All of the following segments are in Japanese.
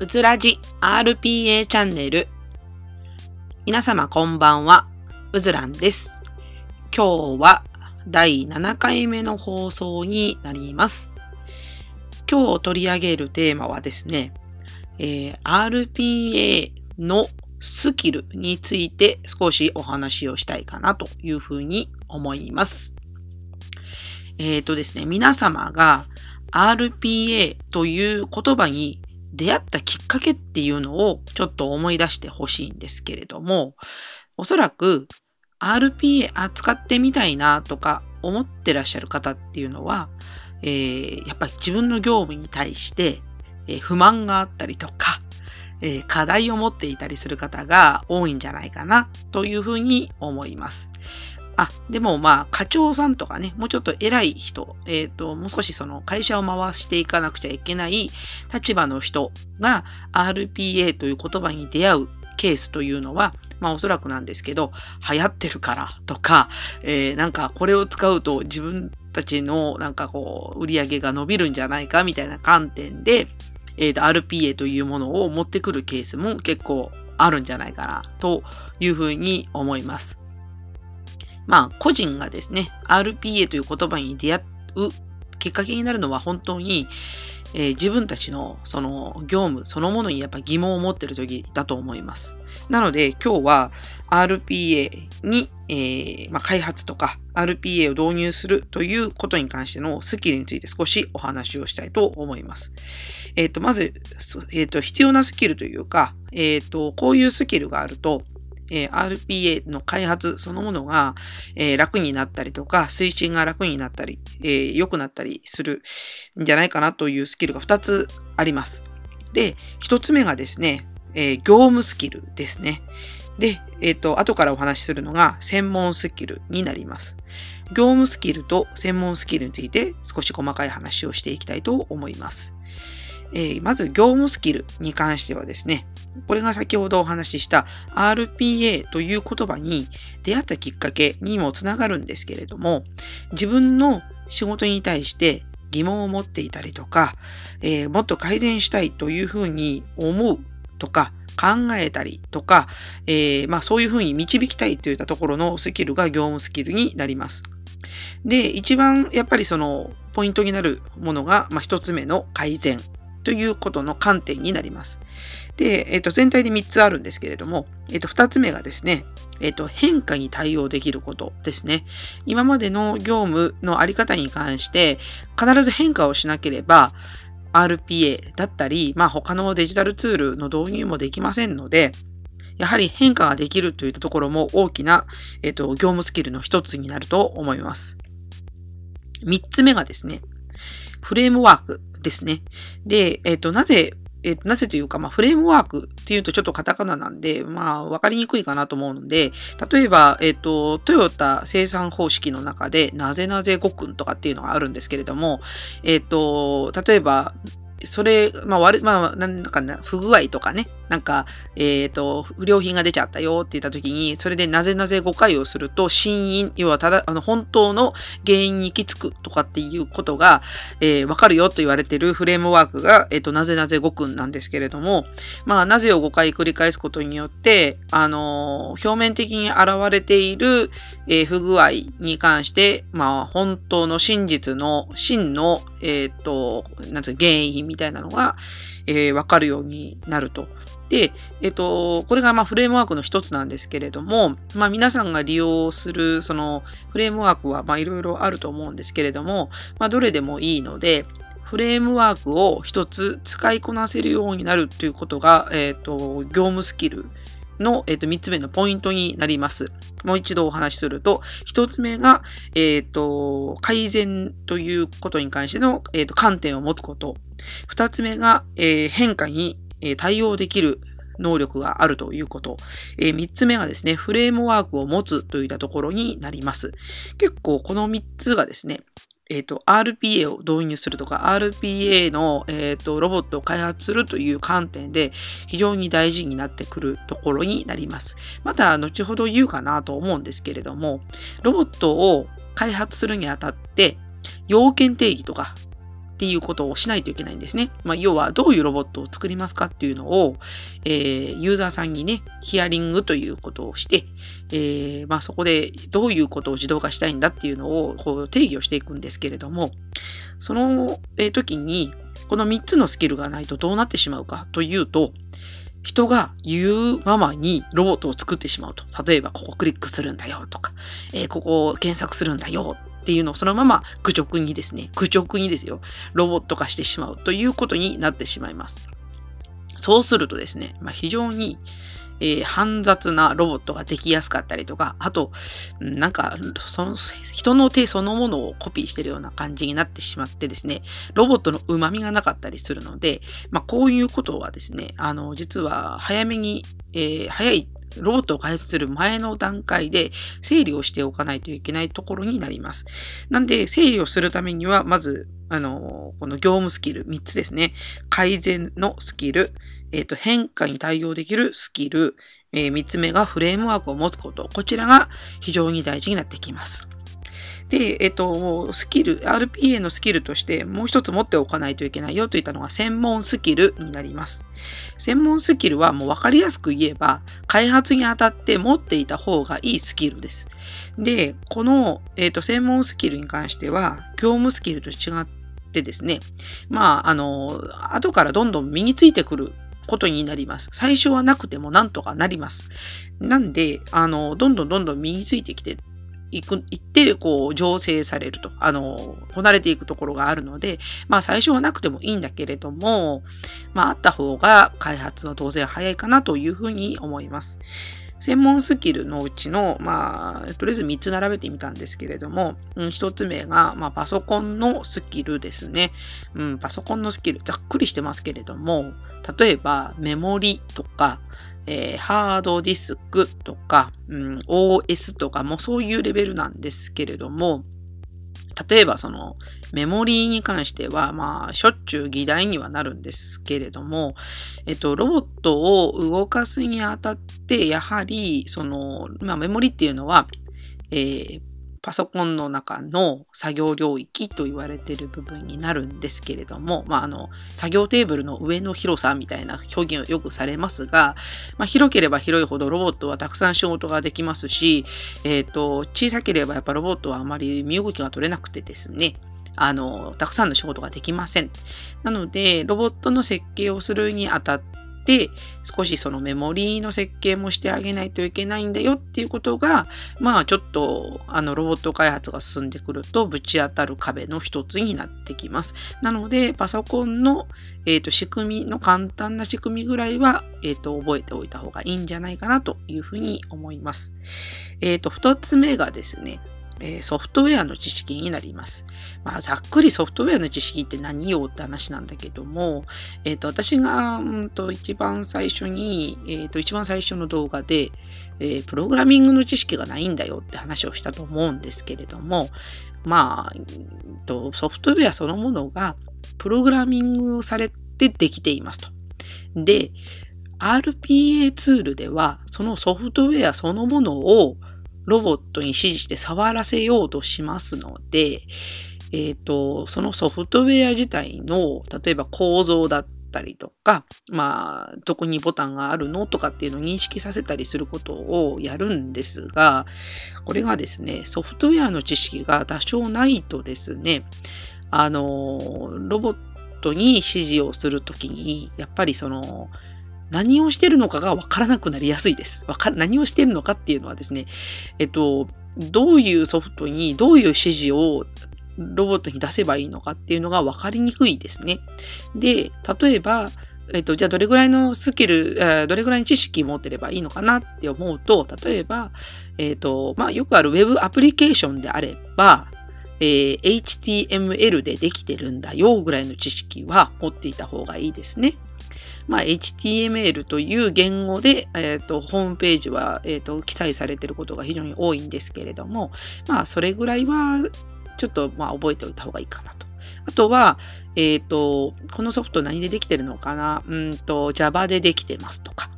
うつらじ RPA チャンネル。皆様こんばんは、うずらんです。今日は第7回目の放送になります。今日取り上げるテーマはですね、えー、RPA のスキルについて少しお話をしたいかなというふうに思います。えっ、ー、とですね、皆様が RPA という言葉に出会ったきっかけっていうのをちょっと思い出してほしいんですけれども、おそらく RPA 扱ってみたいなとか思ってらっしゃる方っていうのは、えー、やっぱり自分の業務に対して、えー、不満があったりとか、えー、課題を持っていたりする方が多いんじゃないかなというふうに思います。あ、でもまあ、課長さんとかね、もうちょっと偉い人、えっ、ー、と、もう少しその会社を回していかなくちゃいけない立場の人が RPA という言葉に出会うケースというのは、まあおそらくなんですけど、流行ってるからとか、えー、なんかこれを使うと自分たちのなんかこう、売り上げが伸びるんじゃないかみたいな観点で、えっ、ー、と、RPA というものを持ってくるケースも結構あるんじゃないかなというふうに思います。まあ、個人がですね、RPA という言葉に出会うきっかけになるのは本当に、えー、自分たちのその業務そのものにやっぱ疑問を持ってる時だと思います。なので今日は RPA に、えー、まあ、開発とか RPA を導入するということに関してのスキルについて少しお話をしたいと思います。えっ、ー、と、まず、えっ、と、必要なスキルというか、えっ、と、こういうスキルがあると、えー、RPA の開発そのものが、えー、楽になったりとか、推進が楽になったり、えー、良くなったりするんじゃないかなというスキルが2つあります。で、1つ目がですね、え業務スキルですね。で、えっ、と、後からお話しするのが専門スキルになります。業務スキルと専門スキルについて少し細かい話をしていきたいと思います。えー、まず業務スキルに関してはですね、これが先ほどお話しした RPA という言葉に出会ったきっかけにもつながるんですけれども、自分の仕事に対して疑問を持っていたりとか、えー、もっと改善したいというふうに思うとか、考えたりとか、えー、まあそういうふうに導きたいといったところのスキルが業務スキルになります。で、一番やっぱりそのポイントになるものが、まあ一つ目の改善ということの観点になります。で、えっ、と、全体で3つあるんですけれども、えっ、と、2つ目がですね、えっ、と、変化に対応できることですね。今までの業務のあり方に関して、必ず変化をしなければ、RPA だったり、まあ他のデジタルツールの導入もできませんので、やはり変化ができるといったところも大きな、えっ、と、業務スキルの一つになると思います。三つ目がですね、フレームワークですね。で、えっ、ー、と、なぜ、えっー、なぜというか、まあ、フレームワークっていうとちょっとカタカナなんで、まあ、わかりにくいかなと思うので、例えば、えっ、ー、と、トヨタ生産方式の中で、なぜなぜごくんとかっていうのがあるんですけれども、えっ、と、例えば、それ、まあ、悪、まあ、なんかな、不具合とかね、なんか、えっ、ー、と、不良品が出ちゃったよって言った時に、それでなぜなぜ誤解をすると、真因、要はただ、あの、本当の原因に行き着くとかっていうことが、えー、わかるよと言われてるフレームワークが、えっ、ー、と、なぜなぜごくんなんですけれども、まあ、なぜを5回繰り返すことによって、あの表面的に現れている、え不具合に関して、まあ、本当の真実の、真の、えっ、と、なんつう原因みたいなのが、えわかるようになると。で、えっと、これがまあフレームワークの一つなんですけれども、まあ皆さんが利用するそのフレームワークはまあいろいろあると思うんですけれども、まあどれでもいいので、フレームワークを一つ使いこなせるようになるということが、えっと、業務スキルの、えっと、三つ目のポイントになります。もう一度お話しすると、一つ目が、えっと、改善ということに関しての、えっと、観点を持つこと。二つ目が、えー、変化にえ対応できる能力があるということ。えー、3つ目はですね、フレームワークを持つといったところになります。結構この3つがですね、えっ、ー、と、RPA を導入するとか、RPA の、えっ、ー、と、ロボットを開発するという観点で非常に大事になってくるところになります。また、後ほど言うかなと思うんですけれども、ロボットを開発するにあたって、要件定義とかっていうことをしないといけないんですね。まあ、要はどういうロボットを作りますかっていうのを、えー、ユーザーさんにね、ヒアリングということをして、えー、まあ、そこでどういうことを自動化したいんだっていうのをこう定義をしていくんですけれども、その、え、時に、この3つのスキルがないとどうなってしまうかというと、人が言うままにロボットを作ってしまうと。例えば、ここクリックするんだよとか、えー、ここを検索するんだよっていうのをそのまま愚直にですね、愚直にですよ、ロボット化してしまうということになってしまいます。そうするとですね、まあ、非常に、えー、煩雑なロボットができやすかったりとか、あと、なんか、その、人の手そのものをコピーしてるような感じになってしまってですね、ロボットの旨味がなかったりするので、まあ、こういうことはですね、あの、実は早めに、えー、早いロートを開発する前の段階で整理をしておかないといけないところになります。なんで、整理をするためには、まず、あの、この業務スキル3つですね。改善のスキル、えっ、ー、と、変化に対応できるスキル、えー、3つ目がフレームワークを持つこと。こちらが非常に大事になってきます。で、えっと、スキル、RPA のスキルとしてもう一つ持っておかないといけないよといったのが専門スキルになります。専門スキルはもう分かりやすく言えば、開発にあたって持っていた方がいいスキルです。で、この、えっと、専門スキルに関しては、業務スキルと違ってですね、まあ、あの、後からどんどん身についてくることになります。最初はなくてもなんとかなります。なんで、あの、どんどんどんどん身についてきて行く、行って、こう、醸成されると、あの、こなれていくところがあるので、まあ、最初はなくてもいいんだけれども、まあ、あった方が開発は当然早いかなというふうに思います。専門スキルのうちの、まあ、とりあえず3つ並べてみたんですけれども、うん、1つ目が、まあ、パソコンのスキルですね。うん、パソコンのスキル、ざっくりしてますけれども、例えばメモリとか、えー、ハードディスクとか、うん、OS とかもそういうレベルなんですけれども、例えばそのメモリーに関しては、まあ、しょっちゅう議題にはなるんですけれども、えっと、ロボットを動かすにあたって、やはり、その、まあ、メモリっていうのは、えー、パソコンの中の作業領域と言われている部分になるんですけれども、まあ、あの、作業テーブルの上の広さみたいな表現をよくされますが、まあ、広ければ広いほどロボットはたくさん仕事ができますし、えっ、ー、と、小さければやっぱロボットはあまり身動きが取れなくてですね、あの、たくさんの仕事ができません。なので、ロボットの設計をするにあたって、少しそのメモリーの設計もしてあげないといけないんだよっていうことが、まあちょっとあのロボット開発が進んでくるとぶち当たる壁の一つになってきます。なので、パソコンの、えーと、仕組みの簡単な仕組みぐらいは、えーと、覚えておいた方がいいんじゃないかなというふうに思います。えっ、ー、と、二つ目がですね、えソフトウェアの知識になります。まあ、ざっくりソフトウェアの知識って何よって話なんだけども、えっ、ー、と、私が、うんと、一番最初に、えっ、ー、と、一番最初の動画で、えー、プログラミングの知識がないんだよって話をしたと思うんですけれども、まあ、とソフトウェアそのものがプログラミングされてできていますと。で、RPA ツールでは、そのソフトウェアそのものをロボットに指示して触らせようとしますので、えっ、ー、と、そのソフトウェア自体の、例えば構造だったりとか、まあ、どこにボタンがあるのとかっていうのを認識させたりすることをやるんですが、これがですね、ソフトウェアの知識が多少ないとですね、あの、ロボットに指示をするときに、やっぱりその、何をしてるのかがわからなくなりやすいです。わか、何をしてるのかっていうのはですね、えっと、どういうソフトにどういう指示をロボットに出せばいいのかっていうのが分かりにくいですね。で、例えば、えっと、じゃあどれぐらいのスキル、どれぐらいの知識持ってればいいのかなって思うと、例えば、えっと、まあ、よくある Web アプリケーションであれば、えー、HTML でできてるんだよぐらいの知識は持っていた方がいいですね。まあ、HTML という言語で、えーと、ホームページは、えーと、記載されていることが非常に多いんですけれども、まあ、それぐらいはちょっと、まあ、覚えておいた方がいいかなと。あとは、えっ、ー、と、このソフト何でできてるのかな？うんと、Java でできてますとか。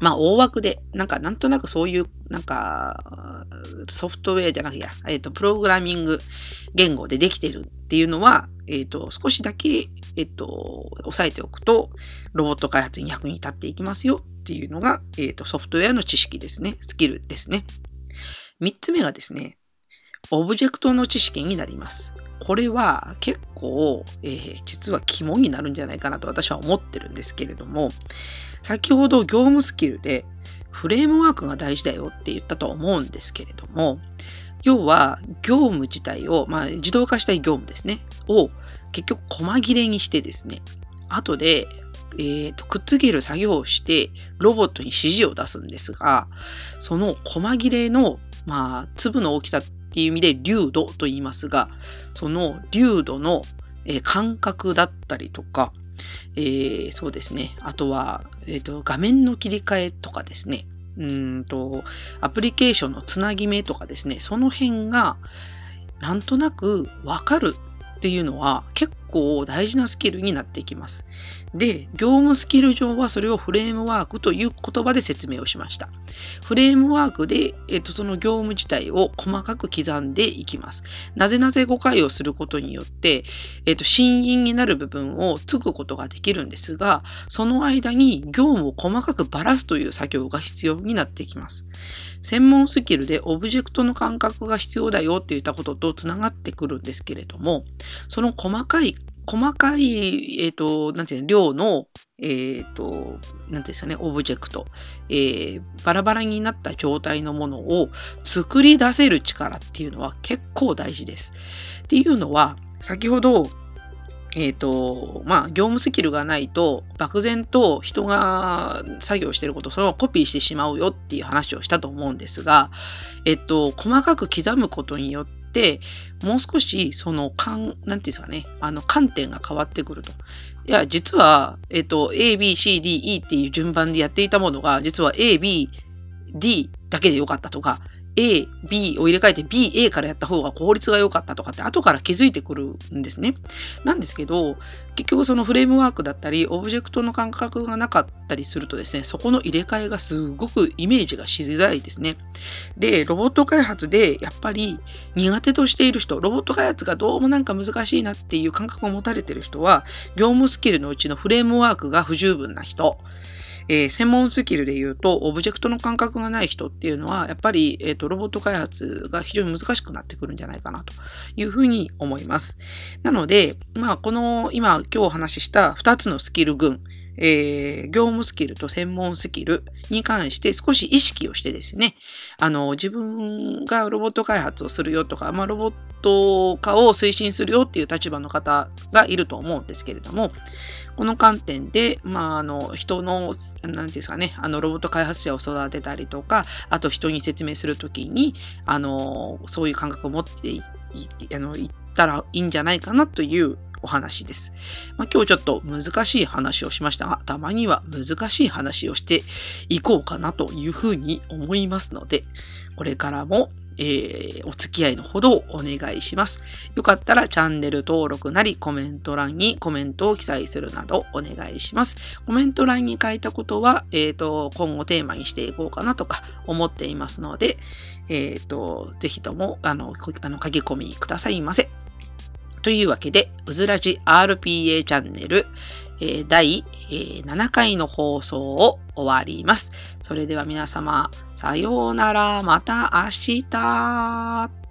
まあ、大枠で、なんか、なんとなくそういう、なんか、ソフトウェアじゃなくて、えっ、ー、と、プログラミング言語でできてるっていうのは、えっ、ー、と、少しだけ、えっ、ー、と、押さえておくと、ロボット開発に役に立っていきますよっていうのが、えっ、と、ソフトウェアの知識ですね。スキルですね。三つ目がですね、オブジェクトの知識になります。これは結構、えー、実は肝になるんじゃないかなと私は思ってるんですけれども、先ほど業務スキルでフレームワークが大事だよって言ったと思うんですけれども、要は業務自体を、まあ自動化したい業務ですね、を結局細切れにしてですね、後で、えーと、くっつける作業をしてロボットに指示を出すんですが、その細切れの、まあ、粒の大きさっていう意味で流度と言いますが、その流度の、えー、感覚だったりとか、えー、そうですね。あとは、えっ、ー、と、画面の切り替えとかですね。うんと、アプリケーションのつなぎ目とかですね。その辺が、なんとなくわかるっていうのは結構大事なスキルになっていきます。で、業務スキル上はそれをフレームワークという言葉で説明をしました。フレームワークで、えっと、その業務自体を細かく刻んでいきます。なぜなぜ誤解をすることによって、えっと、新因になる部分をつくことができるんですが、その間に業務を細かくばらすという作業が必要になってきます。専門スキルでオブジェクトの感覚が必要だよって言ったこととつながってくるんですけれども、その細かい細かい、えっ、ー、と、なんていうの、量の、えっ、ー、と、なんていうんですかね、オブジェクト、えー、バラバラになった状態のものを作り出せる力っていうのは結構大事です。っていうのは、先ほど、えっ、ー、と、まあ、業務スキルがないと、漠然と人が作業してることをそのままコピーしてしまうよっていう話をしたと思うんですが、えっと、細かく刻むことによって、もう少しその観、なんていうんですかね、あの観点が変わってくると。いや、実は、えっと、A, B, C, D, E っていう順番でやっていたものが、実は A, B, D だけでよかったとか、A、B を入れ替えて B、A からやった方が効率が良かったとかって後から気づいてくるんですね。なんですけど、結局そのフレームワークだったり、オブジェクトの感覚がなかったりするとですね、そこの入れ替えがすごくイメージがしづらいですね。で、ロボット開発でやっぱり苦手としている人、ロボット開発がどうもなんか難しいなっていう感覚を持たれている人は、業務スキルのうちのフレームワークが不十分な人、えー、専門スキルで言うと、オブジェクトの感覚がない人っていうのは、やっぱり、えっ、ー、と、ロボット開発が非常に難しくなってくるんじゃないかなというふうに思います。なので、まあ、この、今、今日お話しした2つのスキル群、えー、業務スキルと専門スキルに関して少し意識をしてですね、あの、自分がロボット開発をするよとか、まあ、ロボット化を推進するよっていう立場の方がいると思うんですけれども、この観点で、まあ、あの、人の、なんていうんですかね、あの、ロボット開発者を育てたりとか、あと人に説明するときに、あの、そういう感覚を持ってい、あの、いったらいいんじゃないかなというお話です。まあ、今日ちょっと難しい話をしましたが、たまには難しい話をしていこうかなというふうに思いますので、これからもえー、お付き合いのほどをお願いします。よかったらチャンネル登録なりコメント欄にコメントを記載するなどお願いします。コメント欄に書いたことは、えっ、ー、と、今後テーマにしていこうかなとか思っていますので、えっ、ー、と、ぜひとも、あの、あの書き込みくださいませ。というわけで、うずらじ RPA チャンネル、え第7回の放送を終わります。それでは皆様、さようなら、また明日。